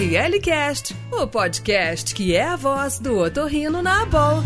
ORLcast, o podcast que é a voz do otorrino na Abol.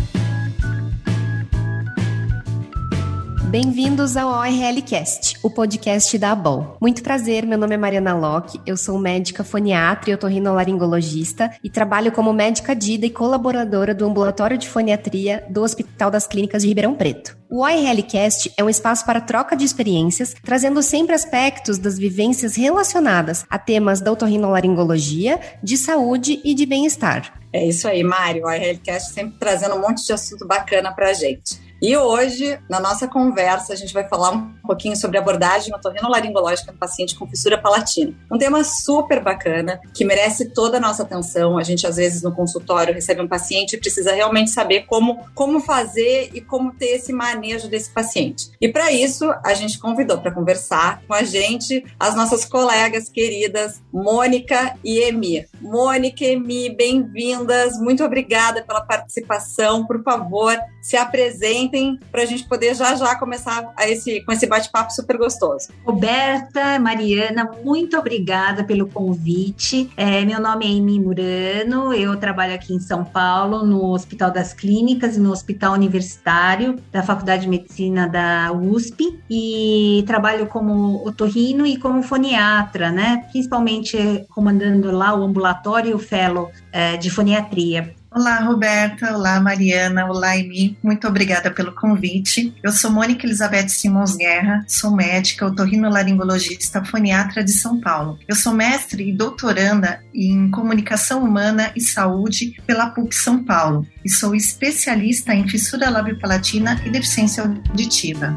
Bem-vindos ao ORLcast, o podcast da ABOL. Muito prazer, meu nome é Mariana Locke, eu sou médica foniatra e otorrinolaringologista e trabalho como médica dida e colaboradora do ambulatório de foniatria do Hospital das Clínicas de Ribeirão Preto. O ORLcast é um espaço para troca de experiências, trazendo sempre aspectos das vivências relacionadas a temas da otorrinolaringologia, de saúde e de bem-estar. É isso aí, Mário. O ORLcast sempre trazendo um monte de assunto bacana pra gente. E hoje, na nossa conversa, a gente vai falar um pouquinho sobre abordagem otorrinolaringológica no paciente com fissura palatina. Um tema super bacana, que merece toda a nossa atenção. A gente, às vezes, no consultório, recebe um paciente e precisa realmente saber como, como fazer e como ter esse manejo desse paciente. E para isso, a gente convidou para conversar com a gente as nossas colegas queridas, Mônica e Emi. Mônica e Emi, bem-vindas. Muito obrigada pela participação. Por favor, se apresentem para a gente poder já já começar a esse, com esse bate-papo super gostoso. Roberta, Mariana, muito obrigada pelo convite. É, meu nome é Amy Murano, eu trabalho aqui em São Paulo, no Hospital das Clínicas e no Hospital Universitário da Faculdade de Medicina da USP e trabalho como otorrino e como foniatra, né? Principalmente comandando lá o ambulatório e o fellow é, de foniatria. Olá, Roberta. Olá, Mariana. Olá, Emi. Muito obrigada pelo convite. Eu sou Mônica Elizabeth Simons Guerra, sou médica, otorrinolaringologista, foniatra de São Paulo. Eu sou mestre e doutoranda em comunicação humana e saúde pela PUC São Paulo e sou especialista em fissura labiopalatina e deficiência auditiva.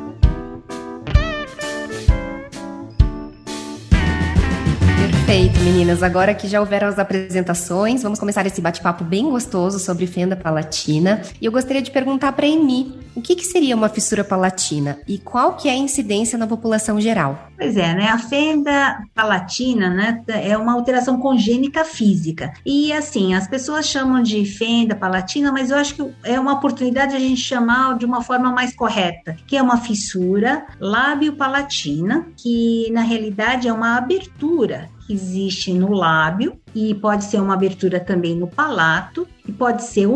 Perfeito, meninas. Agora que já houveram as apresentações, vamos começar esse bate-papo bem gostoso sobre fenda palatina. E eu gostaria de perguntar para Emi, o que, que, seria uma fissura palatina e qual que é a incidência na população geral? Pois é, né? A fenda palatina, né, é uma alteração congênita física. E assim, as pessoas chamam de fenda palatina, mas eu acho que é uma oportunidade a gente chamar de uma forma mais correta, que é uma fissura lábio-palatina, que na realidade é uma abertura que existe no lábio e pode ser uma abertura também no palato e pode ser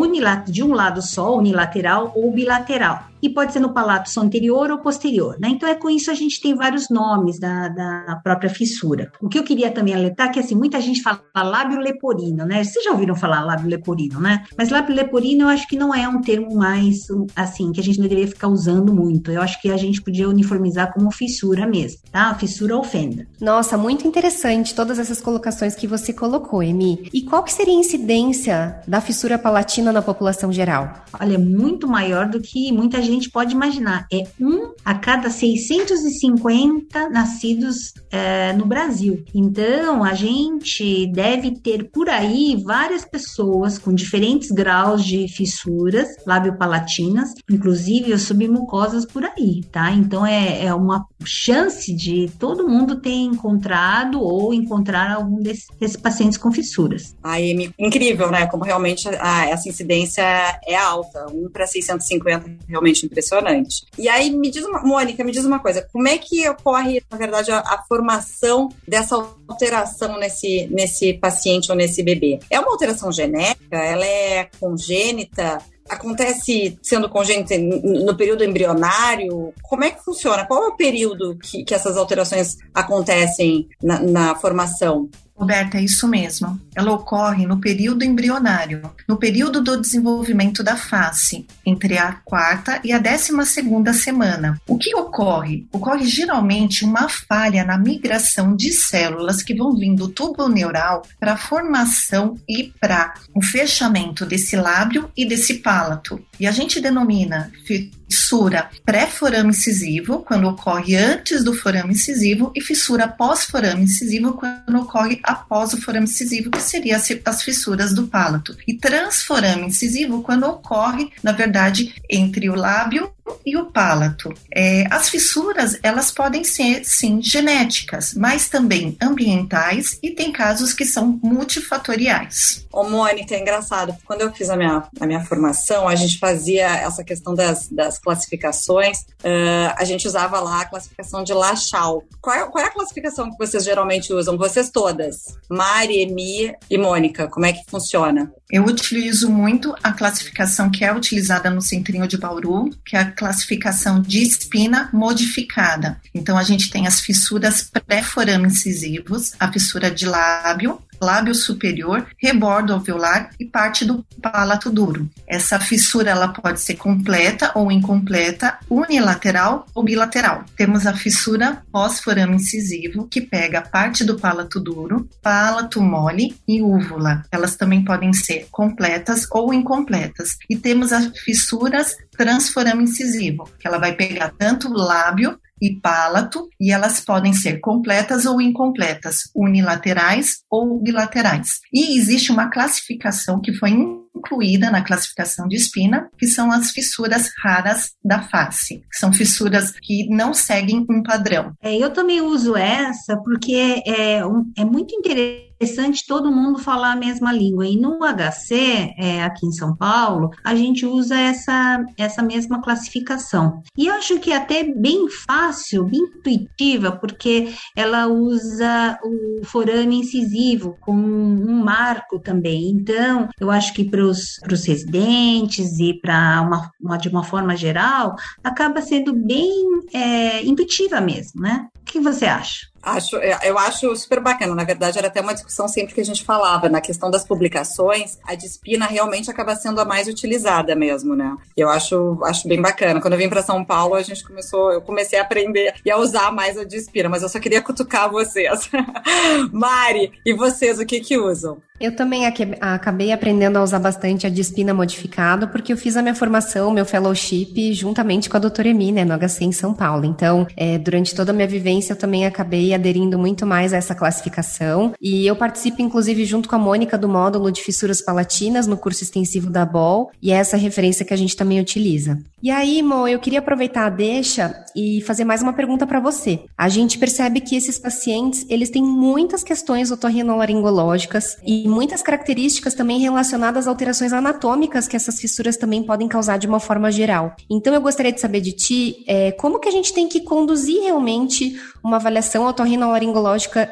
de um lado só, unilateral ou bilateral e pode ser no palato anterior ou posterior, né? Então é com isso a gente tem vários nomes da, da própria fissura. O que eu queria também alertar é que assim, muita gente fala lábio leporino, né? Vocês já ouviram falar lábio leporino, né? Mas lábio leporino eu acho que não é um termo mais assim que a gente não deveria ficar usando muito. Eu acho que a gente podia uniformizar como fissura mesmo, tá? Fissura ou fenda. Nossa, muito interessante todas essas colocações que você colocou, Emi. E qual que seria a incidência da fissura palatina na população geral? Olha, muito maior do que muita gente gente pode imaginar, é um a cada 650 nascidos é, no Brasil. Então, a gente deve ter por aí várias pessoas com diferentes graus de fissuras labiopalatinas, inclusive as submucosas por aí, tá? Então, é, é uma chance de todo mundo ter encontrado ou encontrar algum desses, desses pacientes com fissuras. Aí, incrível, né? Como realmente a, essa incidência é alta. 1 para 650 realmente impressionante. E aí, me diz uma, Mônica, me diz uma coisa, como é que ocorre, na verdade, a, a formação dessa alteração nesse, nesse paciente ou nesse bebê? É uma alteração genética? Ela é congênita? acontece sendo congênita no período embrionário? Como é que funciona? Qual é o período que, que essas alterações acontecem na, na formação? Roberta, é isso mesmo. Ela ocorre no período embrionário, no período do desenvolvimento da face, entre a quarta e a décima segunda semana. O que ocorre? Ocorre geralmente uma falha na migração de células que vão vindo do tubo neural para a formação e para o fechamento desse lábio e desse palato. E a gente denomina fissura pré-forame incisivo, quando ocorre antes do forame incisivo, e fissura pós-forame incisivo, quando ocorre após o forame incisivo, que seria as fissuras do palato. E transforame incisivo, quando ocorre, na verdade, entre o lábio e o palato. É, as fissuras, elas podem ser, sim, genéticas, mas também ambientais e tem casos que são multifatoriais. Ô, Mônica, é engraçado. Quando eu fiz a minha, a minha formação, a gente faz fazia essa questão das, das classificações, uh, a gente usava lá a classificação de Lachal. Qual é, qual é a classificação que vocês geralmente usam? Vocês todas, Mari, Emi e Mônica, como é que funciona? Eu utilizo muito a classificação que é utilizada no Centrinho de Bauru, que é a classificação de espina modificada. Então, a gente tem as fissuras pré-forame incisivos, a fissura de lábio, lábio superior, rebordo alveolar e parte do palato duro. Essa fissura ela pode ser completa ou incompleta, unilateral ou bilateral. Temos a fissura pós-forame incisivo, que pega parte do palato duro, palato mole e úvula. Elas também podem ser completas ou incompletas. E temos as fissuras transforame incisivo, que ela vai pegar tanto o lábio e palato, e elas podem ser completas ou incompletas, unilaterais ou bilaterais. E existe uma classificação que foi incluída na classificação de espina, que são as fissuras raras da face, são fissuras que não seguem um padrão. É, eu também uso essa porque é, um, é muito interessante interessante todo mundo falar a mesma língua. E no HC, é, aqui em São Paulo, a gente usa essa, essa mesma classificação. E acho que é até bem fácil, bem intuitiva, porque ela usa o forame incisivo com um marco também. Então, eu acho que para os residentes e para uma, uma, de uma forma geral, acaba sendo bem é, intuitiva mesmo, né? O que você acha? Acho, é, eu acho super bacana. Na verdade, era até uma discussão sempre que a gente falava na questão das publicações. A Dispina realmente acaba sendo a mais utilizada mesmo, né? Eu acho, acho bem bacana. Quando eu vim para São Paulo, a gente começou, eu comecei a aprender e a usar mais a Dispina, mas eu só queria cutucar vocês. Mari, e vocês, o que que usam? Eu também acabei aprendendo a usar bastante a Dispina modificado, porque eu fiz a minha formação, meu fellowship, juntamente com a doutora Emi, né, no HC em São Paulo. Então, é, durante toda a minha vivência, eu também acabei aderindo muito mais a essa classificação. E eu participo, inclusive, junto com a Mônica, do módulo de fissuras palatinas no curso extensivo da BOL, e é essa referência que a gente também utiliza. E aí, Mo, eu queria aproveitar a deixa e fazer mais uma pergunta para você. A gente percebe que esses pacientes, eles têm muitas questões otorrinolaringológicas e muitas características também relacionadas a alterações anatômicas que essas fissuras também podem causar de uma forma geral. Então eu gostaria de saber de ti é, como que a gente tem que conduzir realmente uma avaliação otorrinolaringológica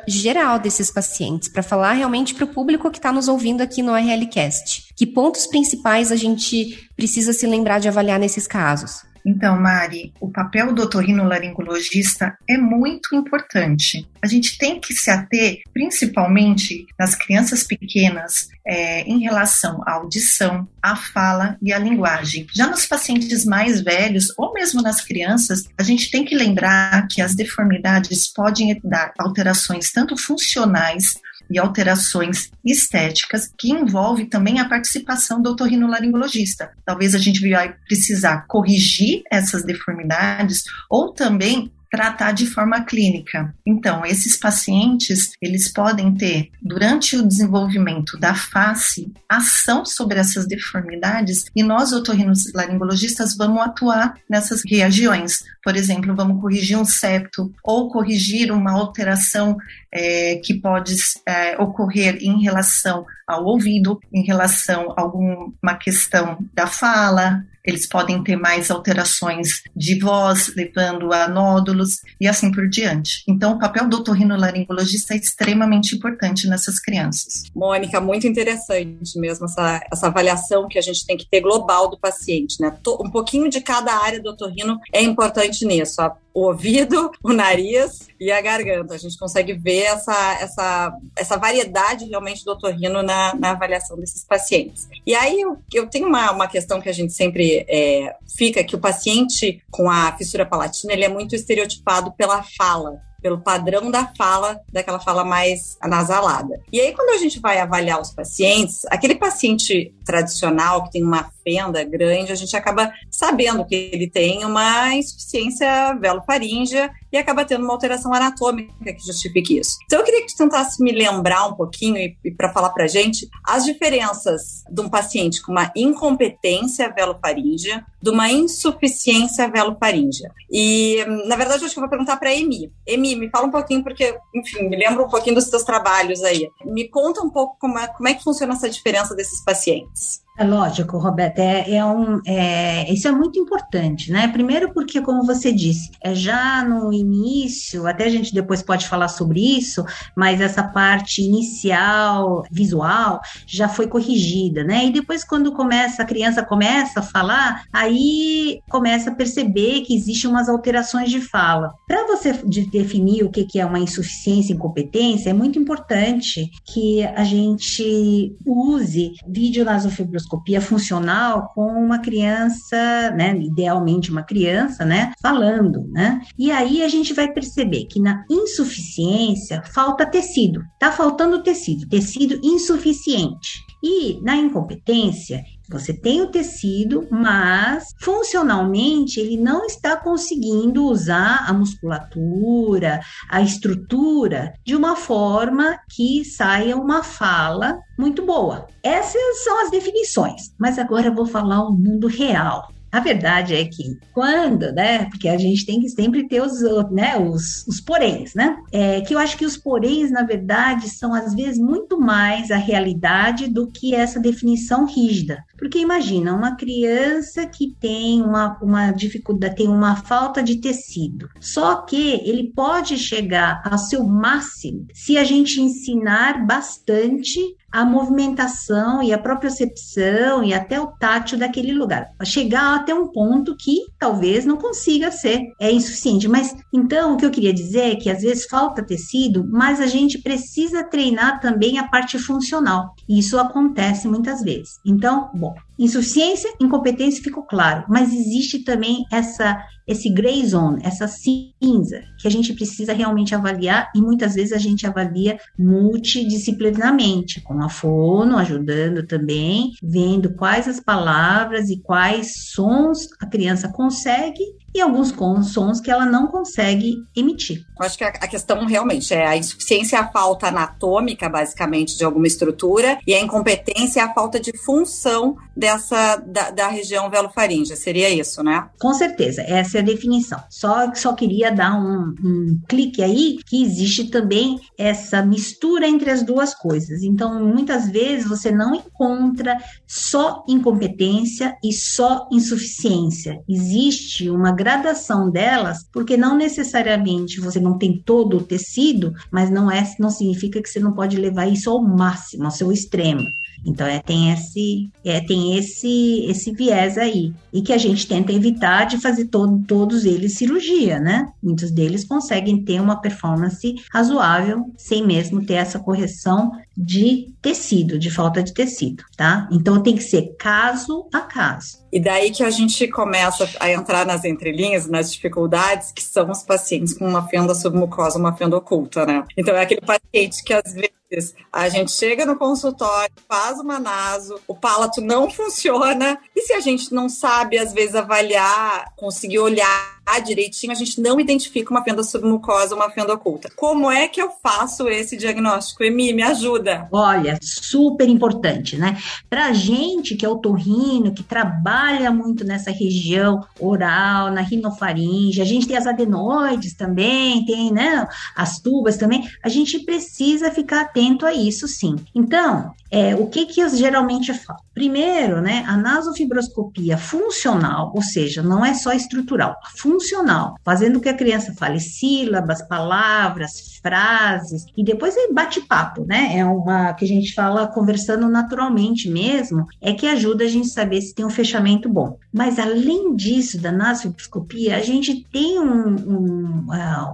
geral desses pacientes, para falar realmente para o público que está nos ouvindo aqui no RLCast. Que pontos principais a gente precisa se lembrar de avaliar nesses casos? Então, Mari, o papel do otorrinolaringologista é muito importante. A gente tem que se ater, principalmente nas crianças pequenas, é, em relação à audição, à fala e à linguagem. Já nos pacientes mais velhos, ou mesmo nas crianças, a gente tem que lembrar que as deformidades podem dar alterações tanto funcionais e alterações estéticas, que envolve também a participação do otorrinolaringologista. Talvez a gente vai precisar corrigir essas deformidades ou também tratar de forma clínica. Então, esses pacientes, eles podem ter, durante o desenvolvimento da face, ação sobre essas deformidades e nós, otorrinolaringologistas, vamos atuar nessas regiões. Por exemplo, vamos corrigir um septo ou corrigir uma alteração é, que pode é, ocorrer em relação ao ouvido, em relação a alguma questão da fala, eles podem ter mais alterações de voz, levando a nódulos e assim por diante. Então, o papel do otorrinolaringologista é extremamente importante nessas crianças. Mônica, muito interessante mesmo essa, essa avaliação que a gente tem que ter global do paciente, né? Um pouquinho de cada área do otorrino é importante nisso. O ouvido, o nariz e a garganta. A gente consegue ver essa, essa, essa variedade realmente do otorrino na, na avaliação desses pacientes. E aí eu, eu tenho uma, uma questão que a gente sempre é, fica, que o paciente com a fissura palatina, ele é muito estereotipado pela fala pelo padrão da fala, daquela fala mais anasalada. E aí, quando a gente vai avaliar os pacientes, aquele paciente tradicional que tem uma fenda grande, a gente acaba sabendo que ele tem uma insuficiência velofaríngea e acaba tendo uma alteração anatômica que justifique isso. Então eu queria que você tentasse me lembrar um pouquinho e, e para falar para gente as diferenças de um paciente com uma incompetência velofaríngea de uma insuficiência velofaríngea. E, na verdade, eu acho que eu vou perguntar para Emi. Emi, me fala um pouquinho, porque, enfim, me lembra um pouquinho dos seus trabalhos aí. Me conta um pouco como é, como é que funciona essa diferença desses pacientes. É lógico, Roberto, é, é um, é, isso é muito importante, né? Primeiro porque, como você disse, é já no início, até a gente depois pode falar sobre isso, mas essa parte inicial, visual, já foi corrigida, né? E depois quando começa, a criança começa a falar, aí começa a perceber que existem umas alterações de fala. Para você definir o que é uma insuficiência incompetência, é muito importante que a gente use vídeo nasofibroscopia endoscopia funcional com uma criança, né, idealmente uma criança, né, falando, né? E aí a gente vai perceber que na insuficiência falta tecido, tá faltando tecido, tecido insuficiente. E na incompetência, você tem o tecido, mas funcionalmente ele não está conseguindo usar a musculatura, a estrutura de uma forma que saia uma fala muito boa. Essas são as definições, mas agora eu vou falar o mundo real. A verdade é que quando, né? Porque a gente tem que sempre ter os, né, os, os poréns, né? É, que eu acho que os poréns, na verdade, são às vezes muito mais a realidade do que essa definição rígida. Porque imagina, uma criança que tem uma, uma dificuldade, tem uma falta de tecido. Só que ele pode chegar ao seu máximo se a gente ensinar bastante a movimentação e a propriocepção e até o tátil daquele lugar. Chegar até um ponto que talvez não consiga ser é insuficiente. Mas então o que eu queria dizer é que às vezes falta tecido, mas a gente precisa treinar também a parte funcional. E isso acontece muitas vezes. Então, bom, insuficiência, incompetência ficou claro, mas existe também essa esse gray zone, essa cinza, que a gente precisa realmente avaliar e muitas vezes a gente avalia multidisciplinarmente, com a fono ajudando também, vendo quais as palavras e quais sons a criança consegue e alguns sons que ela não consegue emitir. Eu acho que a questão realmente é a insuficiência é a falta anatômica, basicamente, de alguma estrutura, e a incompetência é a falta de função dessa da, da região velofaríngea. Seria isso, né? Com certeza, essa é a definição. Só, só queria dar um, um clique aí que existe também essa mistura entre as duas coisas. Então, muitas vezes você não encontra só incompetência e só insuficiência. Existe uma gradação delas, porque não necessariamente você não tem todo o tecido, mas não é, não significa que você não pode levar isso ao máximo, ao seu extremo. Então é, tem esse é, tem esse esse viés aí e que a gente tenta evitar de fazer todo, todos eles cirurgia, né? Muitos deles conseguem ter uma performance razoável sem mesmo ter essa correção de tecido, de falta de tecido, tá? Então tem que ser caso a caso. E daí que a gente começa a entrar nas entrelinhas, nas dificuldades, que são os pacientes com uma fenda submucosa, uma fenda oculta, né? Então é aquele paciente que às vezes a gente chega no consultório, faz uma naso, o palato não funciona, e se a gente não sabe, às vezes, avaliar, conseguir olhar direitinho, a gente não identifica uma fenda submucosa, uma fenda oculta. Como é que eu faço esse diagnóstico? Emi, me ajuda. Olha, super importante, né? Pra gente que é otorrino, que trabalha muito nessa região oral, na rinofaringe, a gente tem as adenoides também, tem, né, as tubas também, a gente precisa ficar atento a isso, sim. Então, é, o que que geralmente falo? Primeiro, né, a nasofibroscopia funcional, ou seja, não é só estrutural, funcional, fazendo com que a criança fale sílabas, palavras, frases, e depois é bate-papo, né? É uma que a gente fala conversando naturalmente mesmo, é que ajuda a gente saber se tem um fechamento bom. Mas além disso, da nasofibroscopia, a gente tem um, um,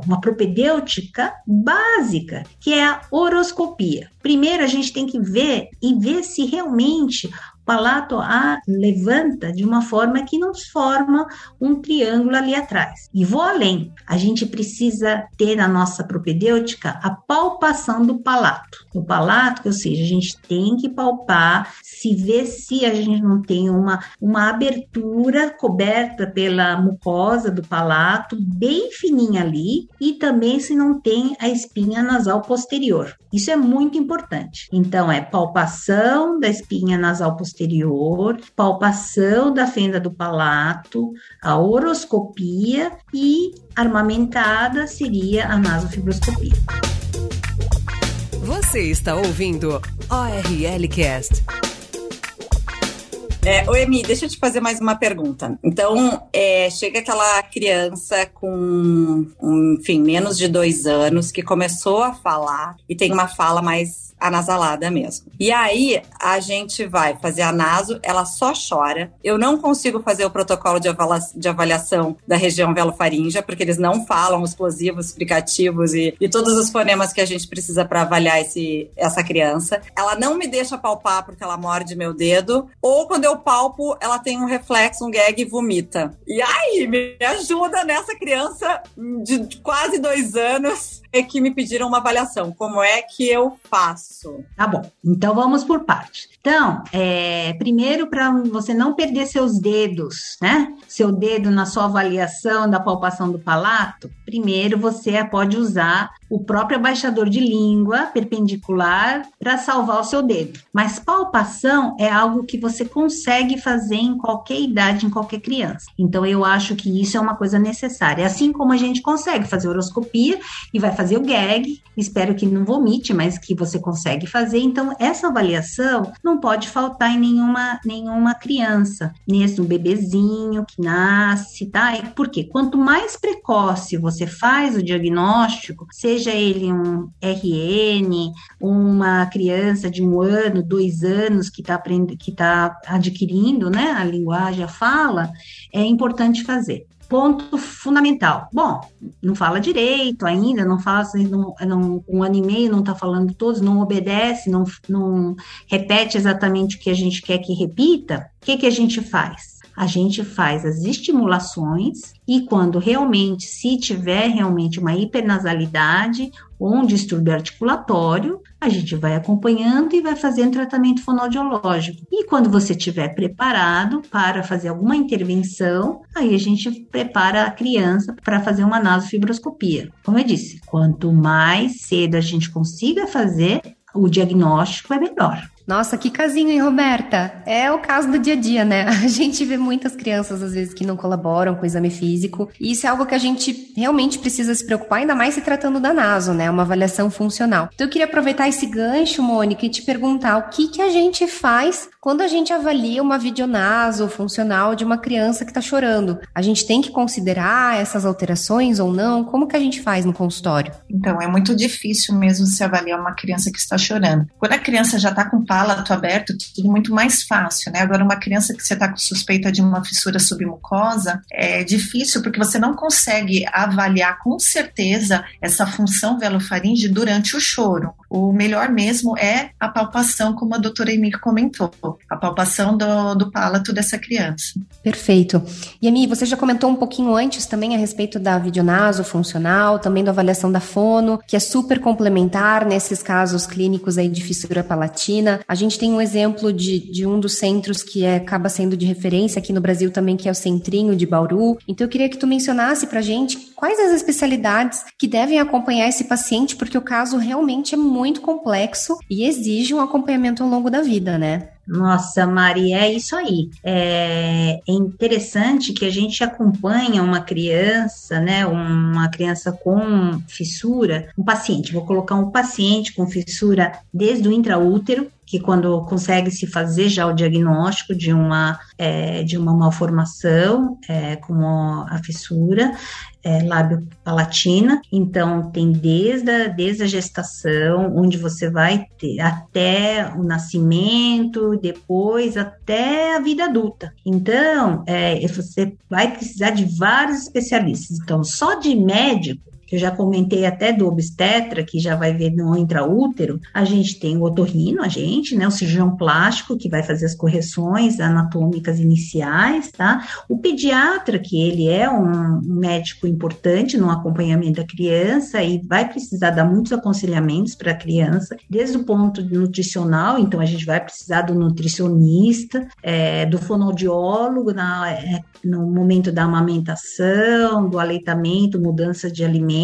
uma propedêutica básica, que é a horoscopia. Primeiro, a gente tem que ver e ver se realmente palato A levanta de uma forma que nos forma um triângulo ali atrás. E vou além, a gente precisa ter na nossa propedêutica a palpação do palato. O palato, ou seja, a gente tem que palpar, se ver se a gente não tem uma, uma abertura coberta pela mucosa do palato, bem fininha ali, e também se não tem a espinha nasal posterior. Isso é muito importante. Então, é palpação da espinha nasal posterior, palpação da fenda do palato, a horoscopia e armamentada seria a nasofibroscopia. Você está ouvindo ORL Cast. É, o Emi, deixa eu te fazer mais uma pergunta. Então, é, chega aquela criança com, um, enfim, menos de dois anos que começou a falar e tem uma fala mais anasalada mesmo. E aí a gente vai fazer a naso, ela só chora. Eu não consigo fazer o protocolo de, de avaliação da região velofaríngea, porque eles não falam explosivos, explicativos e, e todos os fonemas que a gente precisa para avaliar esse, essa criança. Ela não me deixa palpar porque ela morde meu dedo, ou quando eu palpo, ela tem um reflexo, um gag e vomita. E aí, me ajuda nessa criança de quase dois anos que me pediram uma avaliação. Como é que eu faço? Tá bom. Então vamos por partes. Então, é, primeiro para você não perder seus dedos, né? Seu dedo na sua avaliação da palpação do palato, primeiro você pode usar o próprio abaixador de língua perpendicular para salvar o seu dedo. Mas palpação é algo que você consegue fazer em qualquer idade, em qualquer criança. Então eu acho que isso é uma coisa necessária. Assim como a gente consegue fazer horoscopia e vai fazer o gag, espero que não vomite, mas que você consegue fazer. Então essa avaliação não pode faltar em nenhuma nenhuma criança, nesse um bebezinho que nasce, tá? Porque quanto mais precoce você faz o diagnóstico, seja seja ele um RN, uma criança de um ano, dois anos que está que está adquirindo, né, a linguagem, a fala, é importante fazer. Ponto fundamental. Bom, não fala direito ainda, não fala, não, não, um ano e meio não está falando todos, não obedece, não, não repete exatamente o que a gente quer que repita. O que, que a gente faz? A gente faz as estimulações e quando realmente, se tiver realmente uma hipernasalidade ou um distúrbio articulatório, a gente vai acompanhando e vai fazendo tratamento fonoaudiológico. E quando você estiver preparado para fazer alguma intervenção, aí a gente prepara a criança para fazer uma nasofibroscopia. Como eu disse, quanto mais cedo a gente consiga fazer, o diagnóstico é melhor. Nossa, que casinho, hein, Roberta? É o caso do dia a dia, né? A gente vê muitas crianças, às vezes, que não colaboram com o exame físico. E isso é algo que a gente realmente precisa se preocupar, ainda mais se tratando da NASO, né? Uma avaliação funcional. Então, eu queria aproveitar esse gancho, Mônica, e te perguntar o que, que a gente faz quando a gente avalia uma videonaso funcional de uma criança que está chorando. A gente tem que considerar essas alterações ou não? Como que a gente faz no consultório? Então, é muito difícil mesmo se avaliar uma criança que está chorando. Quando a criança já está com palato aberto, tudo muito mais fácil, né? Agora, uma criança que você está com suspeita de uma fissura submucosa, é difícil porque você não consegue avaliar com certeza essa função velofaringe durante o choro. O melhor mesmo é a palpação, como a doutora Emir comentou, a palpação do, do palato dessa criança. Perfeito. E Emi, você já comentou um pouquinho antes também a respeito da videonaso funcional, também da avaliação da fono, que é super complementar nesses casos clínicos aí de fissura palatina. A gente tem um exemplo de, de um dos centros que é, acaba sendo de referência aqui no Brasil também, que é o Centrinho de Bauru. Então eu queria que tu mencionasse pra gente quais as especialidades que devem acompanhar esse paciente, porque o caso realmente é muito complexo e exige um acompanhamento ao longo da vida, né? Nossa, Mari, é isso aí. É, é, interessante que a gente acompanha uma criança, né? Uma criança com fissura, um paciente, vou colocar um paciente com fissura desde o intraútero, que quando consegue se fazer já o diagnóstico de uma, é, de uma malformação, é, como a fissura, é, lábio-palatina, então tem desde a, desde a gestação, onde você vai ter até o nascimento, depois até a vida adulta. Então, é, você vai precisar de vários especialistas. Então, só de médico que eu já comentei até do obstetra, que já vai ver no intraútero, a gente tem o otorrino, a gente, né, o cirurgião plástico, que vai fazer as correções anatômicas iniciais, tá? O pediatra, que ele é um médico importante no acompanhamento da criança e vai precisar dar muitos aconselhamentos para a criança, desde o ponto nutricional, então a gente vai precisar do nutricionista, é, do fonoaudiólogo na, é, no momento da amamentação, do aleitamento, mudança de alimentos,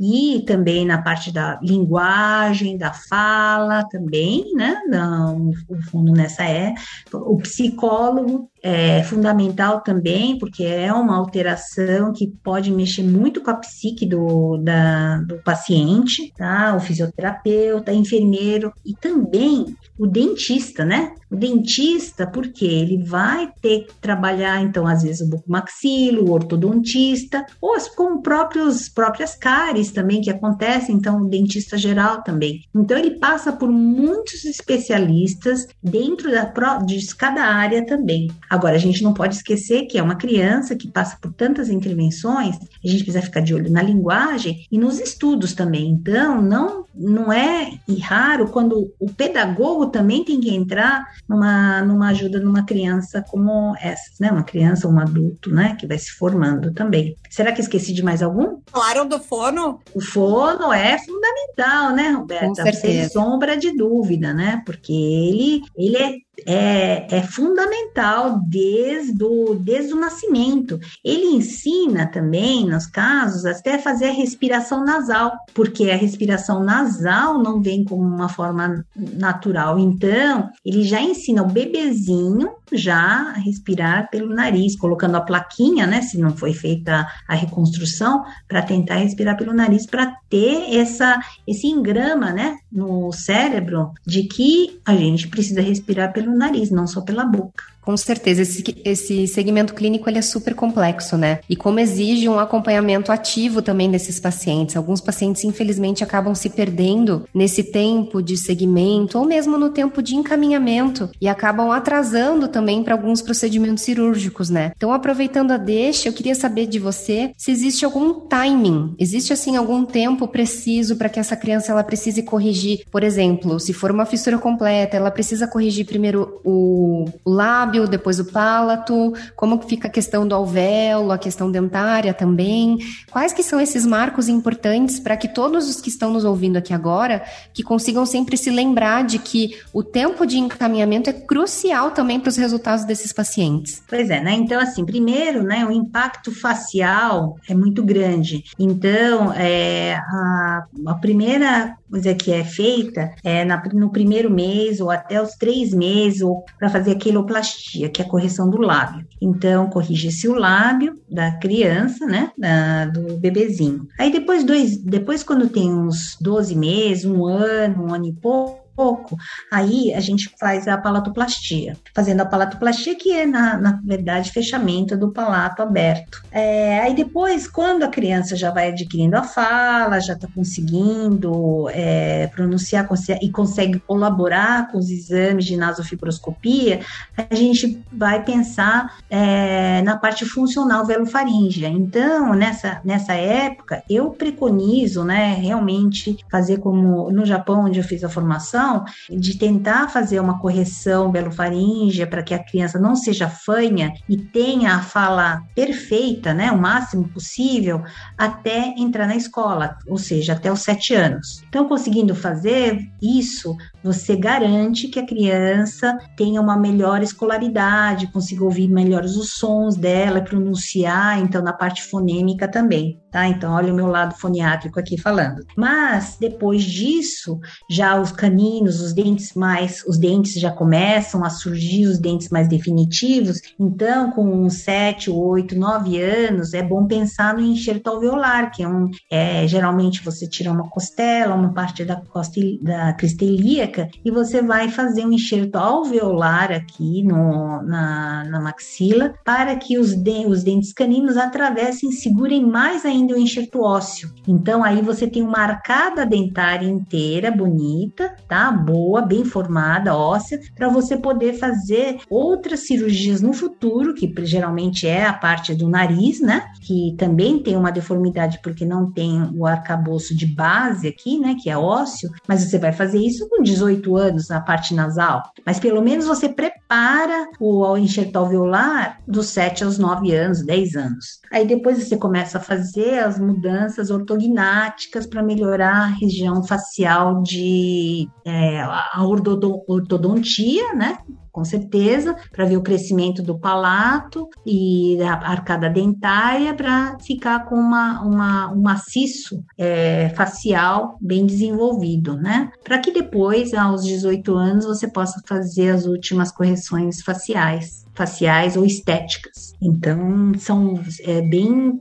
e também na parte da linguagem, da fala também, né? Não, o fundo nessa é o psicólogo é fundamental também, porque é uma alteração que pode mexer muito com a psique do, da, do paciente, tá? O fisioterapeuta, enfermeiro e também o dentista, né? O dentista, porque ele vai ter que trabalhar, então, às vezes, o bucomaxilo, o ortodontista, ou as, com próprios, próprias cáries também que acontecem, então, o dentista geral também. Então, ele passa por muitos especialistas dentro da, de cada área também. Agora, a gente não pode esquecer que é uma criança que passa por tantas intervenções, a gente precisa ficar de olho na linguagem e nos estudos também. Então, não, não é raro quando o pedagogo também tem que entrar numa, numa ajuda numa criança como essa, né? Uma criança, um adulto, né? Que vai se formando também. Será que esqueci de mais algum? Falaram do fono? O fono é fundamental, né, Roberta? Com certeza. Sem sombra de dúvida, né? Porque ele, ele é é, é fundamental desde o, desde o nascimento. Ele ensina também, nos casos, até fazer a respiração nasal, porque a respiração nasal não vem como uma forma natural. Então, ele já ensina o bebezinho já a respirar pelo nariz, colocando a plaquinha, né, se não foi feita a reconstrução, para tentar respirar pelo nariz, para ter essa, esse engrama, né, no cérebro de que a gente precisa respirar pelo nariz, não só pela boca. Com certeza, esse, esse segmento clínico ele é super complexo, né? E como exige um acompanhamento ativo também desses pacientes. Alguns pacientes, infelizmente, acabam se perdendo nesse tempo de segmento ou mesmo no tempo de encaminhamento e acabam atrasando também para alguns procedimentos cirúrgicos, né? Então, aproveitando a deixa, eu queria saber de você se existe algum timing, existe assim algum tempo preciso para que essa criança ela precise corrigir, por exemplo, se for uma fissura completa, ela precisa corrigir primeiro o, o lábio depois o palato, como que fica a questão do alvéolo, a questão dentária também. Quais que são esses marcos importantes para que todos os que estão nos ouvindo aqui agora, que consigam sempre se lembrar de que o tempo de encaminhamento é crucial também para os resultados desses pacientes. Pois é, né? Então, assim, primeiro, né, o impacto facial é muito grande. Então, é, a, a primeira coisa que é feita é na, no primeiro mês ou até os três meses, para fazer a queloplastia que é a correção do lábio. Então, corrige-se o lábio da criança, né, da, do bebezinho. Aí depois, dois, depois quando tem uns 12 meses, um ano, um ano e pouco, pouco, aí a gente faz a palatoplastia. Fazendo a palatoplastia, que é, na, na verdade, fechamento do palato aberto. É, aí depois, quando a criança já vai adquirindo a fala, já está conseguindo é, pronunciar e consegue colaborar com os exames de nasofibroscopia, a gente vai pensar é, na parte funcional velofaríngea. Então, nessa, nessa época, eu preconizo, né, realmente fazer como no Japão, onde eu fiz a formação, de tentar fazer uma correção belofaríngea para que a criança não seja fanha e tenha a fala perfeita, né, o máximo possível, até entrar na escola, ou seja, até os sete anos. Então, conseguindo fazer isso, você garante que a criança tenha uma melhor escolaridade, consiga ouvir melhores os sons dela, pronunciar, então, na parte fonêmica também, tá? Então, olha o meu lado foniátrico aqui falando. Mas, depois disso, já os caninos, os dentes mais, os dentes já começam a surgir, os dentes mais definitivos, então, com 7, 8, 9 anos, é bom pensar no enxerto alveolar, que é um, é, geralmente você tira uma costela, uma parte da, costa, da cristelia, e você vai fazer um enxerto alveolar aqui no, na, na maxila para que os, de, os dentes caninos atravessem segurem mais ainda o enxerto ósseo. Então aí você tem uma arcada dentária inteira, bonita, tá? Boa, bem formada, óssea, para você poder fazer outras cirurgias no futuro, que geralmente é a parte do nariz, né? Que também tem uma deformidade porque não tem o arcabouço de base aqui, né? Que é ósseo, mas você vai fazer isso com 18 anos na parte nasal, mas pelo menos você prepara o enxerto alveolar dos 7 aos 9 anos, 10 anos. Aí depois você começa a fazer as mudanças ortognáticas para melhorar a região facial de é, a ortodontia, né? Com certeza, para ver o crescimento do palato e a arcada dentária para ficar com uma, uma, um maciço é, facial bem desenvolvido, né? Para que depois, aos 18 anos, você possa fazer as últimas correções faciais faciais ou estéticas. Então, são é, bem,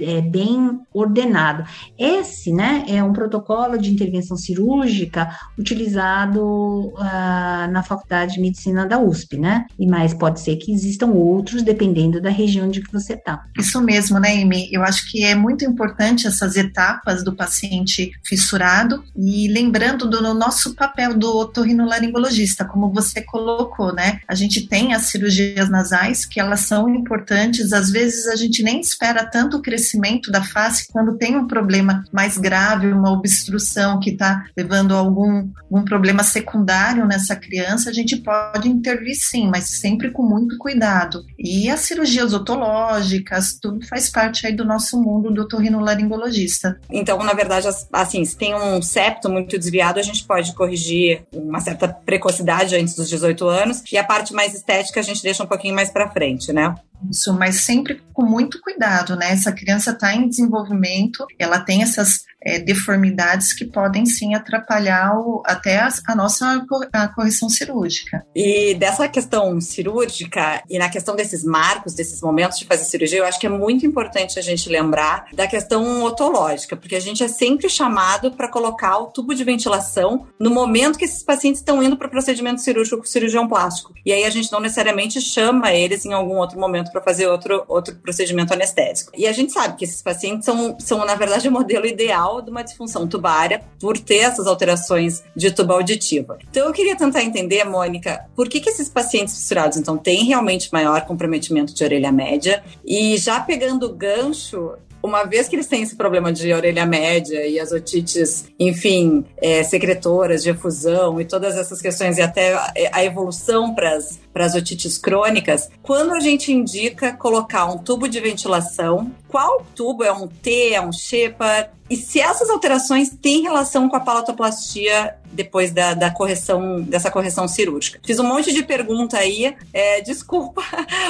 é, bem ordenado. Esse, né, é um protocolo de intervenção cirúrgica utilizado uh, na Faculdade de Medicina da USP, né? E mais pode ser que existam outros, dependendo da região de que você está. Isso mesmo, né, Amy? Eu acho que é muito importante essas etapas do paciente fissurado e lembrando do nosso papel do otorrinolaringologista, como você colocou, né? A gente tem as cirurgias nasais que elas são importantes, às vezes a gente nem espera tanto o crescimento da face quando tem um problema mais grave, uma obstrução que está levando a algum, algum problema secundário nessa criança, a gente pode intervir sim, mas sempre com muito cuidado. E as cirurgias otológicas, tudo faz parte aí do nosso mundo do otorrinolaringologista. Então, na verdade, assim, se tem um septo muito desviado, a gente pode corrigir uma certa precocidade antes dos 18 anos, e a parte mais estética a gente deixa um pouquinho mais para frente, né? Isso, mas sempre com muito cuidado, né? Essa criança está em desenvolvimento, ela tem essas é, deformidades que podem sim atrapalhar o, até a, a nossa a correção cirúrgica. E dessa questão cirúrgica e na questão desses marcos, desses momentos de fazer cirurgia, eu acho que é muito importante a gente lembrar da questão otológica, porque a gente é sempre chamado para colocar o tubo de ventilação no momento que esses pacientes estão indo para o procedimento cirúrgico com cirurgião plástico. E aí a gente não necessariamente chama eles em algum outro momento para fazer outro, outro procedimento anestésico. E a gente sabe que esses pacientes são, são na verdade, o modelo ideal de uma disfunção tubária por ter essas alterações de tuba auditiva. Então eu queria tentar entender, Mônica, por que, que esses pacientes fissurados então têm realmente maior comprometimento de orelha média e já pegando o gancho uma vez que eles têm esse problema de orelha média e as otites, enfim, é, secretoras de efusão e todas essas questões e até a evolução para as otites crônicas, quando a gente indica colocar um tubo de ventilação, qual tubo é um T, é um Shepard? E se essas alterações têm relação com a palatoplastia depois da, da correção, dessa correção cirúrgica? Fiz um monte de pergunta aí, é, desculpa,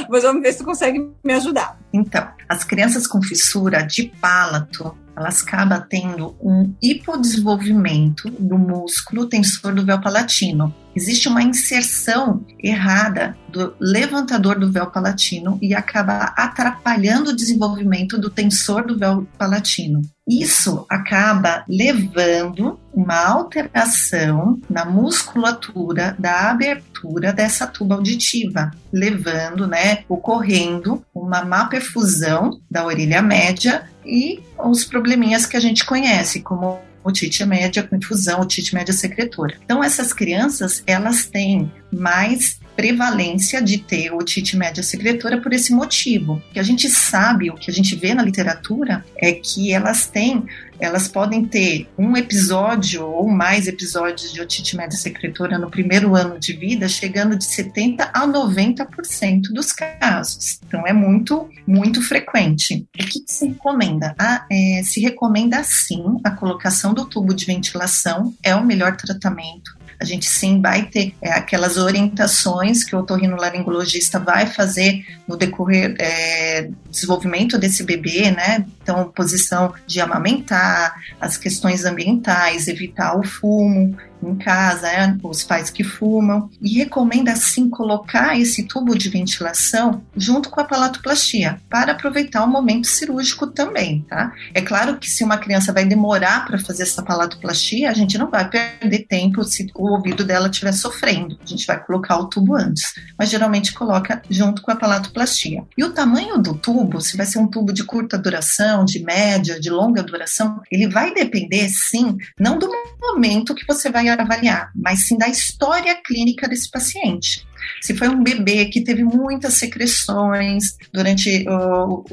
mas vamos ver se tu consegue me ajudar. Então, as crianças com fissura de palato, elas acabam tendo um hipodesenvolvimento do músculo tensor do véu palatino. Existe uma inserção errada do levantador do véu palatino e acaba atrapalhando o desenvolvimento do tensor do véu palatino. Isso acaba levando uma alteração na musculatura da abertura dessa tuba auditiva, levando, né, ocorrendo uma má perfusão da orelha média e os probleminhas que a gente conhece, como otite média com infusão, otite média secretora. Então, essas crianças, elas têm mais prevalência de ter otite média secretora por esse motivo. O que a gente sabe, o que a gente vê na literatura é que elas têm elas podem ter um episódio ou mais episódios de otite média secretora no primeiro ano de vida, chegando de 70 a 90% dos casos. Então é muito, muito frequente. O que, se recomenda? Ah, é, se recomenda sim a colocação do tubo de ventilação, é o melhor tratamento a gente sim vai ter é, aquelas orientações que o otorrinolaringologista vai fazer no decorrer é, desenvolvimento desse bebê, né? Então, posição de amamentar, as questões ambientais, evitar o fumo, em casa, né, os pais que fumam, e recomenda sim colocar esse tubo de ventilação junto com a palatoplastia, para aproveitar o momento cirúrgico também, tá? É claro que se uma criança vai demorar para fazer essa palatoplastia, a gente não vai perder tempo se o ouvido dela estiver sofrendo. A gente vai colocar o tubo antes, mas geralmente coloca junto com a palatoplastia. E o tamanho do tubo, se vai ser um tubo de curta duração, de média, de longa duração, ele vai depender sim, não do momento que você vai avaliar, mas sim da história clínica desse paciente. Se foi um bebê que teve muitas secreções durante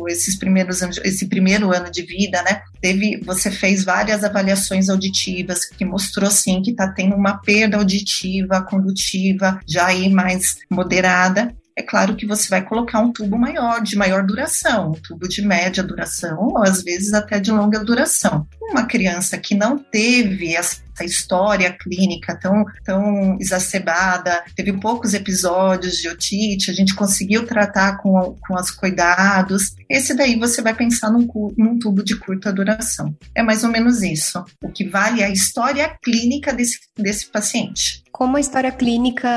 esses primeiros anos, esse primeiro ano de vida, né? Teve, você fez várias avaliações auditivas que mostrou sim que está tendo uma perda auditiva, condutiva, já aí mais moderada é claro que você vai colocar um tubo maior, de maior duração, um tubo de média duração, ou às vezes até de longa duração. Uma criança que não teve essa história clínica tão, tão exacerbada, teve poucos episódios de otite, a gente conseguiu tratar com, com os cuidados. Esse daí você vai pensar num, num tubo de curta duração. É mais ou menos isso. O que vale é a história clínica desse, desse paciente. Como a história clínica,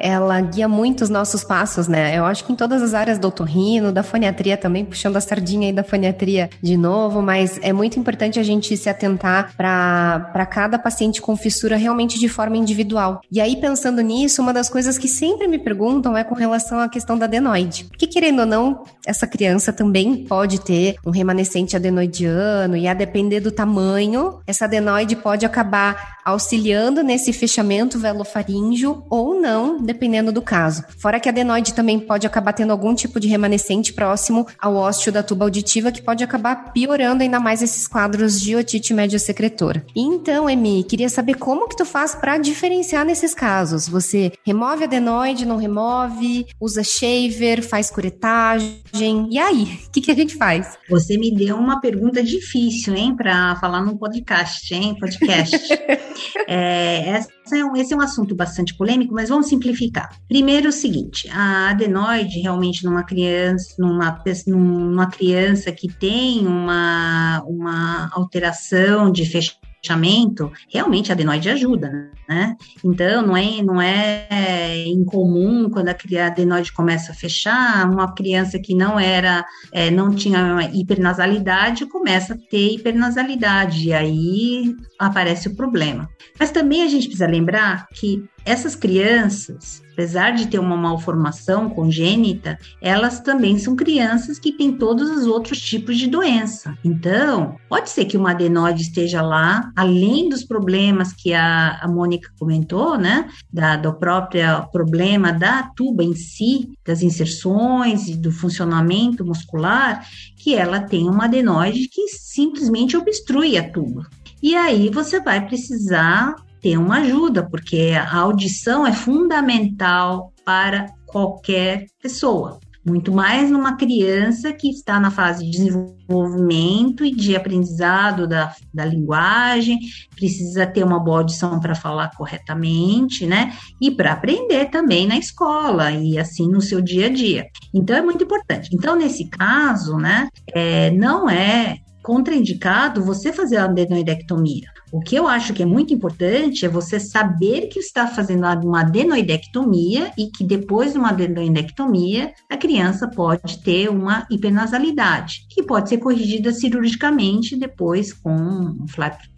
ela guia muito os nossos passos, né? Eu acho que em todas as áreas do otorrino, da foniatria também, puxando a sardinha aí da foniatria de novo, mas é muito importante a gente se atentar para cada paciente com fissura realmente de forma individual. E aí, pensando nisso, uma das coisas que sempre me perguntam é com relação à questão da adenoide. Que, querendo ou não, essa criança também pode ter um remanescente adenoidiano e a depender do tamanho, essa adenoide pode acabar auxiliando nesse fechamento velofaríngeo ou não, dependendo do caso. Fora que a adenoide também pode acabar tendo algum tipo de remanescente próximo ao ósseo da tuba auditiva que pode acabar piorando ainda mais esses quadros de otite média secretora. Então, Emi, queria saber como que tu faz para diferenciar nesses casos. Você remove a adenoide, não remove, usa shaver, faz curetagem, e aí? O que, que a gente faz? Você me deu uma pergunta difícil, hein, para falar no podcast, hein, podcast. é, um, esse é um assunto bastante polêmico, mas vamos simplificar. Primeiro o seguinte, a adenoide realmente numa criança, numa, numa criança que tem uma, uma alteração de fechamento fechamento, realmente a adenoide ajuda, né? Então, não é, não é incomum quando a adenoide começa a fechar, uma criança que não era, é, não tinha hipernasalidade, começa a ter hipernasalidade, e aí aparece o problema. Mas também a gente precisa lembrar que essas crianças, apesar de ter uma malformação congênita, elas também são crianças que têm todos os outros tipos de doença. Então, pode ser que uma adenoide esteja lá, além dos problemas que a, a Mônica comentou, né? Da, do próprio problema da tuba em si, das inserções e do funcionamento muscular, que ela tem uma adenoide que simplesmente obstrui a tuba. E aí você vai precisar ter uma ajuda, porque a audição é fundamental para qualquer pessoa. Muito mais numa criança que está na fase de desenvolvimento e de aprendizado da, da linguagem, precisa ter uma boa audição para falar corretamente, né? E para aprender também na escola e assim no seu dia a dia. Então é muito importante. Então, nesse caso, né, é, não é contraindicado você fazer a adenoidectomia. O que eu acho que é muito importante é você saber que está fazendo uma adenoidectomia e que depois de uma adenoidectomia a criança pode ter uma hipernasalidade, que pode ser corrigida cirurgicamente depois com um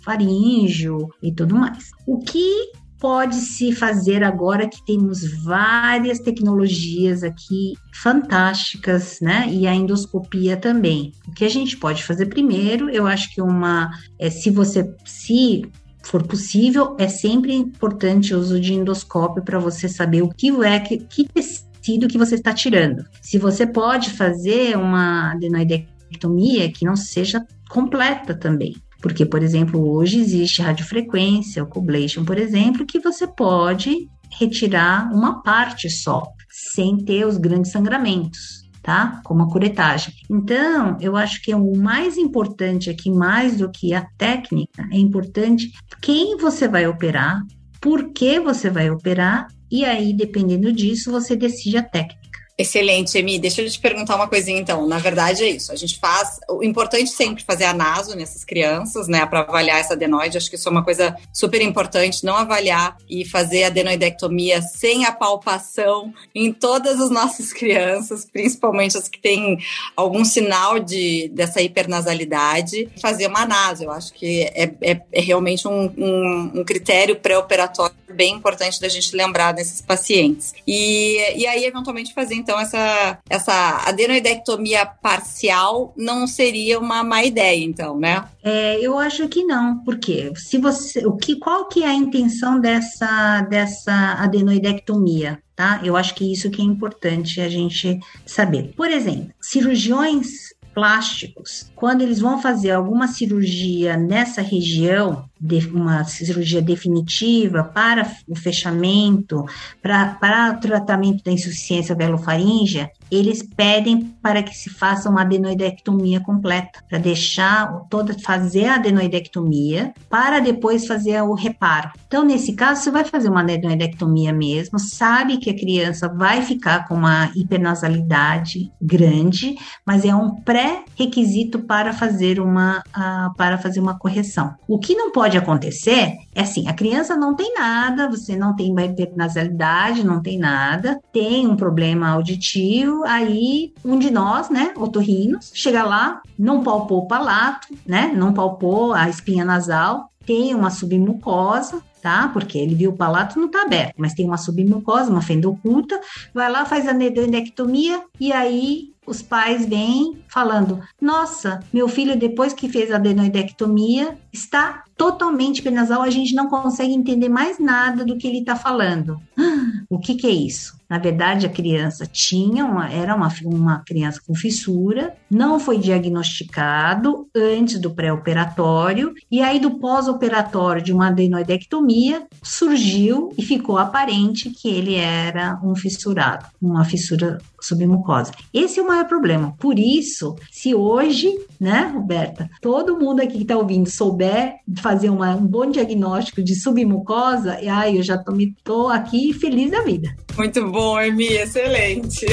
faríngeo e tudo mais. O que pode se fazer agora que temos várias tecnologias aqui fantásticas, né? E a endoscopia também. O que a gente pode fazer primeiro, eu acho que uma, é, se você se for possível, é sempre importante o uso de endoscópio para você saber o que é que, que tecido que você está tirando. Se você pode fazer uma adenoidectomia que não seja completa também. Porque, por exemplo, hoje existe radiofrequência, o coblation, por exemplo, que você pode retirar uma parte só, sem ter os grandes sangramentos. Tá? Como a curetagem. Então, eu acho que é o mais importante aqui, mais do que a técnica, é importante quem você vai operar, por que você vai operar, e aí, dependendo disso, você decide a técnica. Excelente, Emi. Deixa eu te perguntar uma coisinha então. Na verdade é isso. A gente faz. O importante sempre fazer a naso nessas crianças, né? Para avaliar essa adenoide. Acho que isso é uma coisa super importante. Não avaliar e fazer a adenoidectomia sem a palpação em todas as nossas crianças, principalmente as que têm algum sinal de, dessa hipernasalidade. Fazer uma naso. Eu acho que é, é, é realmente um, um, um critério pré-operatório bem importante da gente lembrar desses pacientes. E, e aí, eventualmente, fazer então essa, essa adenoidectomia parcial não seria uma má ideia, então, né? É, eu acho que não, porque se você, o que, qual que é a intenção dessa, dessa adenoidectomia? Tá? Eu acho que isso que é importante a gente saber. Por exemplo, cirurgiões plásticos, quando eles vão fazer alguma cirurgia nessa região, uma cirurgia definitiva para o fechamento, para, para o tratamento da insuficiência velofaríngea, eles pedem para que se faça uma adenoidectomia completa, para deixar toda fazer a adenoidectomia para depois fazer o reparo. Então, nesse caso, você vai fazer uma adenoidectomia mesmo, sabe que a criança vai ficar com uma hipernasalidade grande, mas é um pré-requisito para fazer uma uh, para fazer uma correção. O que não pode pode acontecer é assim: a criança não tem nada, você não tem nasalidade, não tem nada, tem um problema auditivo, aí um de nós, né, otorrinos, chega lá, não palpou o palato, né, não palpou a espinha nasal, tem uma submucosa, tá? Porque ele viu o palato não tá aberto, mas tem uma submucosa, uma fenda oculta, vai lá, faz a nedoidectomia e aí os pais vêm falando: Nossa, meu filho, depois que fez a adenoidectomia, está totalmente penasal, a gente não consegue entender mais nada do que ele está falando. O que, que é isso? Na verdade, a criança tinha uma, era uma, uma criança com fissura, não foi diagnosticado antes do pré-operatório, e aí do pós-operatório de uma adenoidectomia surgiu e ficou aparente que ele era um fissurado, uma fissura submucosa. Esse é o maior problema. Por isso, se hoje, né, Roberta, todo mundo aqui que está ouvindo souber fazer uma, um bom diagnóstico de submucosa, e ai, eu já tô, tô aqui feliz da vida. Muito bom, Emi, excelente.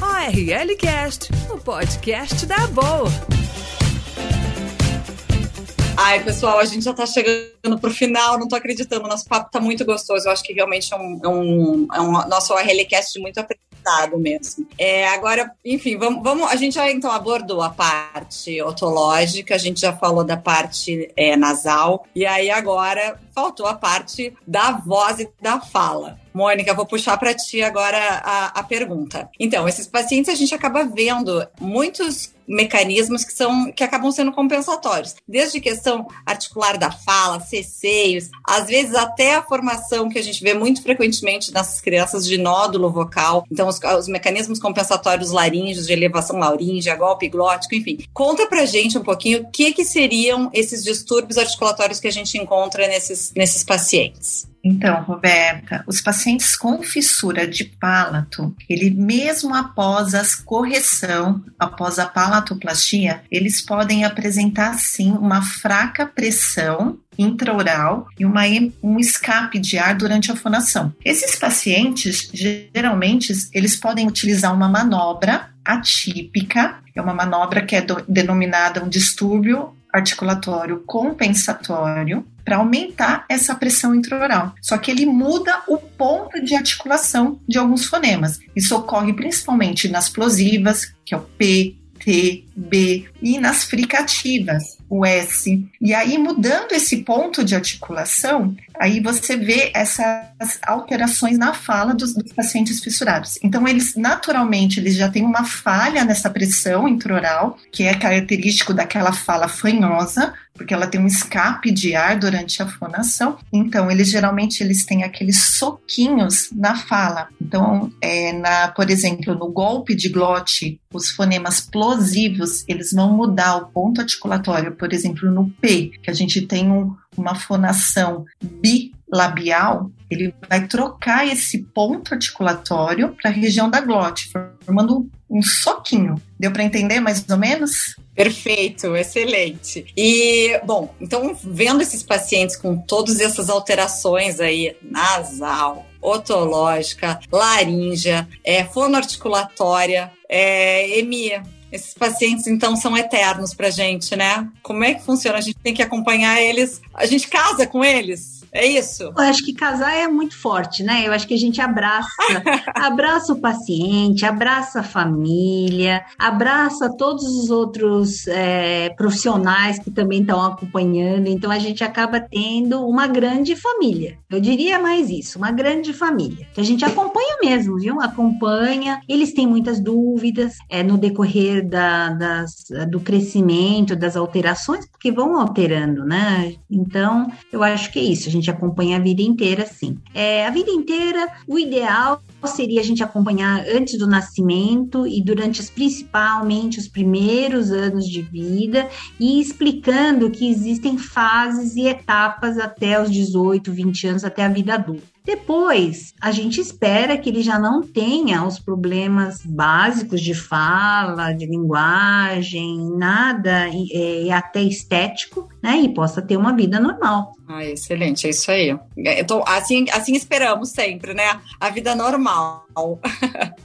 ORL Cast, o podcast da boa. Ai, pessoal, a gente já tá chegando pro final, não tô acreditando. Nosso papo tá muito gostoso. Eu acho que realmente é um, é um, é um nosso ORLcast muito aprendizado mesmo. É, agora, enfim, vamos, vamos. A gente já então abordou a parte otológica, a gente já falou da parte é, nasal, e aí agora faltou a parte da voz e da fala. Mônica, vou puxar para ti agora a, a pergunta. Então, esses pacientes a gente acaba vendo muitos mecanismos que são que acabam sendo compensatórios, desde questão articular da fala, cesseios, às vezes até a formação que a gente vê muito frequentemente nessas crianças de nódulo vocal, então os, os mecanismos compensatórios laríngeos, de elevação laríngea, golpe glótico, enfim. Conta pra gente um pouquinho o que que seriam esses distúrbios articulatórios que a gente encontra nesses, nesses pacientes. Então, Roberta, os pacientes com fissura de palato, ele mesmo após a correção, após a palatoplastia, eles podem apresentar sim uma fraca pressão intraoral e uma, um escape de ar durante a fonação. Esses pacientes, geralmente, eles podem utilizar uma manobra atípica, é uma manobra que é do, denominada um distúrbio articulatório compensatório para aumentar essa pressão intraoral. Só que ele muda o ponto de articulação de alguns fonemas. Isso ocorre principalmente nas plosivas, que é o P, T, B, e nas fricativas, o S. E aí, mudando esse ponto de articulação, aí você vê essas alterações na fala dos, dos, pacientes fissurados. Então, eles naturalmente eles já têm uma falha nessa pressão intraoral, que é característico daquela fala fanhosa, porque ela tem um escape de ar durante a fonação. Então, eles geralmente eles têm aqueles soquinhos na fala. Então, é, na, por exemplo, no golpe de glote, os fonemas plosivos, eles vão mudar o ponto articulatório, por exemplo, no P, que a gente tem um, uma fonação bilabial, ele vai trocar esse ponto articulatório para a região da glote, formando um soquinho. Deu para entender mais ou menos? Perfeito, excelente. E, bom, então, vendo esses pacientes com todas essas alterações aí, nasal, otológica, laríngea, é, fonoarticulatória, é, EMIA, esses pacientes, então, são eternos pra gente, né? Como é que funciona? A gente tem que acompanhar eles. A gente casa com eles? É isso? Eu acho que casar é muito forte, né? Eu acho que a gente abraça, abraça o paciente, abraça a família, abraça todos os outros é, profissionais que também estão acompanhando. Então a gente acaba tendo uma grande família. Eu diria mais isso, uma grande família. Que a gente acompanha mesmo, viu? Acompanha. Eles têm muitas dúvidas é, no decorrer da, das, do crescimento, das alterações, porque vão alterando, né? Então eu acho que é isso. A gente gente acompanha a vida inteira, sim. É, a vida inteira, o ideal seria a gente acompanhar antes do nascimento e durante os, principalmente os primeiros anos de vida e explicando que existem fases e etapas até os 18, 20 anos, até a vida adulta. Depois, a gente espera que ele já não tenha os problemas básicos de fala, de linguagem, nada, e, é, até estético, né? E possa ter uma vida normal. Ah, excelente, é isso aí. Então, assim, assim esperamos sempre, né? A vida normal.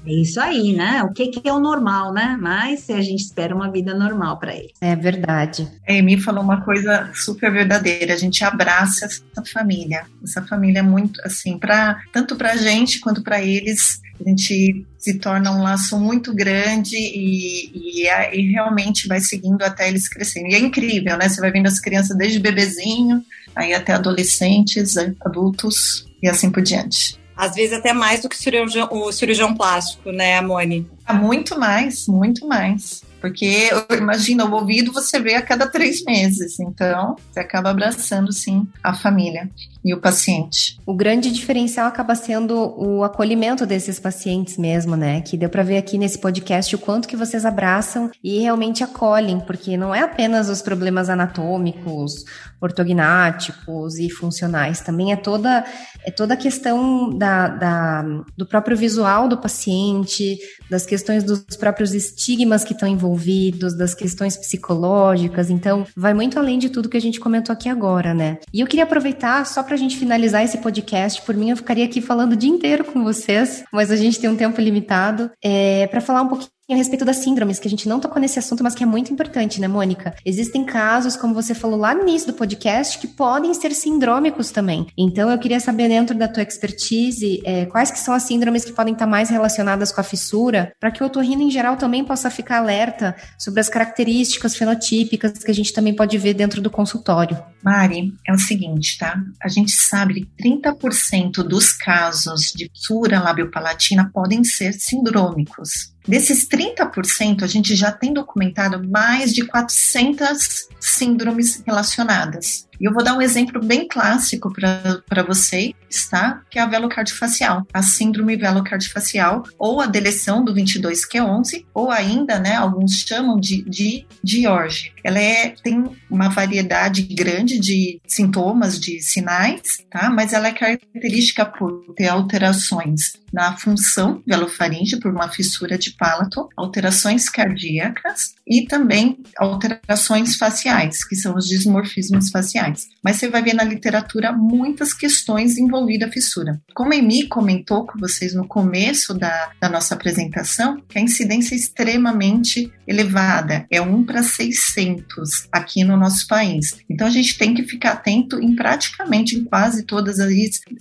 É isso aí, né? O que, que é o normal, né? Mas a gente espera uma vida normal para eles. É verdade. A Amy falou uma coisa super verdadeira. A gente abraça essa família. Essa família é muito assim, para tanto para a gente quanto para eles. A gente se torna um laço muito grande e, e, é, e, realmente vai seguindo até eles crescerem. E é incrível, né? Você vai vendo as crianças desde bebezinho, aí até adolescentes, adultos e assim por diante. Às vezes até mais do que o cirurgião, o cirurgião plástico, né, Moni? Muito mais, muito mais. Porque, imagina, o ouvido você vê a cada três meses. Então, você acaba abraçando, sim, a família e o paciente. O grande diferencial acaba sendo o acolhimento desses pacientes mesmo, né? Que deu para ver aqui nesse podcast o quanto que vocês abraçam e realmente acolhem, porque não é apenas os problemas anatômicos, ortognáticos e funcionais, também é toda é toda a questão da, da do próprio visual do paciente, das questões dos próprios estigmas que estão envolvidos, das questões psicológicas. Então, vai muito além de tudo que a gente comentou aqui agora, né? E eu queria aproveitar só para a gente finalizar esse podcast. Por mim, eu ficaria aqui falando o dia inteiro com vocês, mas a gente tem um tempo limitado é, para falar um pouquinho a respeito das síndromes, que a gente não tocou nesse assunto, mas que é muito importante, né, Mônica? Existem casos, como você falou lá no início do podcast, que podem ser sindrômicos também. Então, eu queria saber, dentro da tua expertise, é, quais que são as síndromes que podem estar mais relacionadas com a fissura, para que o otorrino, em geral, também possa ficar alerta sobre as características fenotípicas que a gente também pode ver dentro do consultório. Mari, é o seguinte, tá? A gente sabe que 30% dos casos de fissura labiopalatina podem ser sindrômicos. Desses 30%, a gente já tem documentado mais de 400 síndromes relacionadas. E eu vou dar um exemplo bem clássico para vocês, tá? Que é a velocardiofacial, a síndrome velocardiofacial, ou a deleção do 22q11, ou ainda, né, alguns chamam de, de George. Ela é, tem uma variedade grande de sintomas, de sinais, tá? Mas ela é característica por ter alterações na função velofaringe por uma fissura de palato, alterações cardíacas e também alterações faciais, que são os dismorfismos faciais. Mas você vai ver na literatura muitas questões envolvidas a fissura. Como a Emi comentou com vocês no começo da, da nossa apresentação, que a incidência é extremamente elevada, é 1 para 600 aqui no nosso país. Então a gente tem que ficar atento em praticamente em quase todos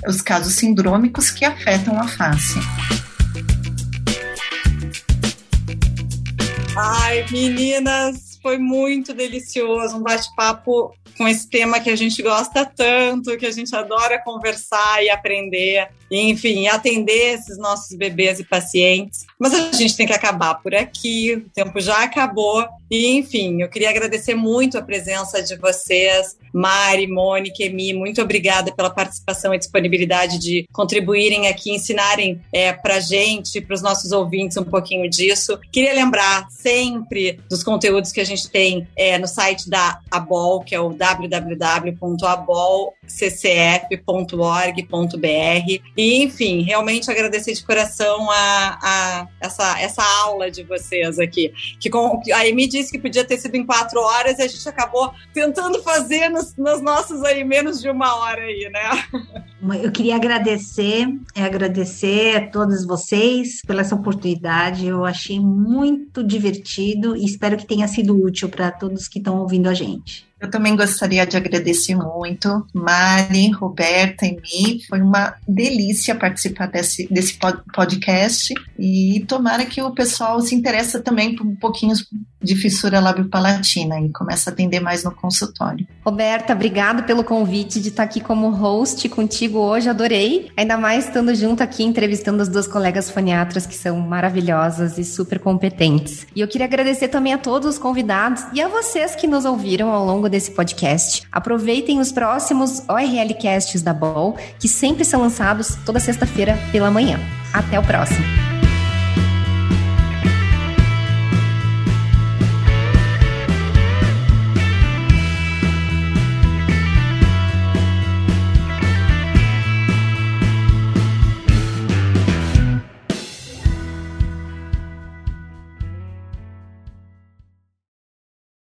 os casos sindrômicos que afetam a face. Ai, meninas, foi muito delicioso, um bate-papo com esse tema que a gente gosta tanto, que a gente adora conversar e aprender enfim, atender esses nossos bebês e pacientes. Mas a gente tem que acabar por aqui, o tempo já acabou. E, enfim, eu queria agradecer muito a presença de vocês, Mari, Mônica, Emi, muito obrigada pela participação e disponibilidade de contribuírem aqui, ensinarem é, para gente, para os nossos ouvintes um pouquinho disso. Queria lembrar sempre dos conteúdos que a gente tem é, no site da ABOL, que é o www.abolccf.org.br e, enfim, realmente agradecer de coração a, a essa, essa aula de vocês aqui. Que com, a Amy disse que podia ter sido em quatro horas e a gente acabou tentando fazer nos, nos nossos aí menos de uma hora aí, né? Eu queria agradecer, é, agradecer a todos vocês pela essa oportunidade. Eu achei muito divertido e espero que tenha sido útil para todos que estão ouvindo a gente. Eu também gostaria de agradecer muito, Mari, Roberta e mim. Foi uma delícia participar desse, desse podcast e tomara que o pessoal se interesse também por um pouquinho de fissura lábio-palatina e comece a atender mais no consultório. Roberta, obrigado pelo convite de estar aqui como host contigo hoje, adorei. Ainda mais estando junto aqui entrevistando as duas colegas foniatras que são maravilhosas e super competentes. E eu queria agradecer também a todos os convidados e a vocês que nos ouviram ao longo longo desse podcast. Aproveitem os próximos ORL Casts da BOL, que sempre são lançados toda sexta-feira pela manhã. Até o próximo!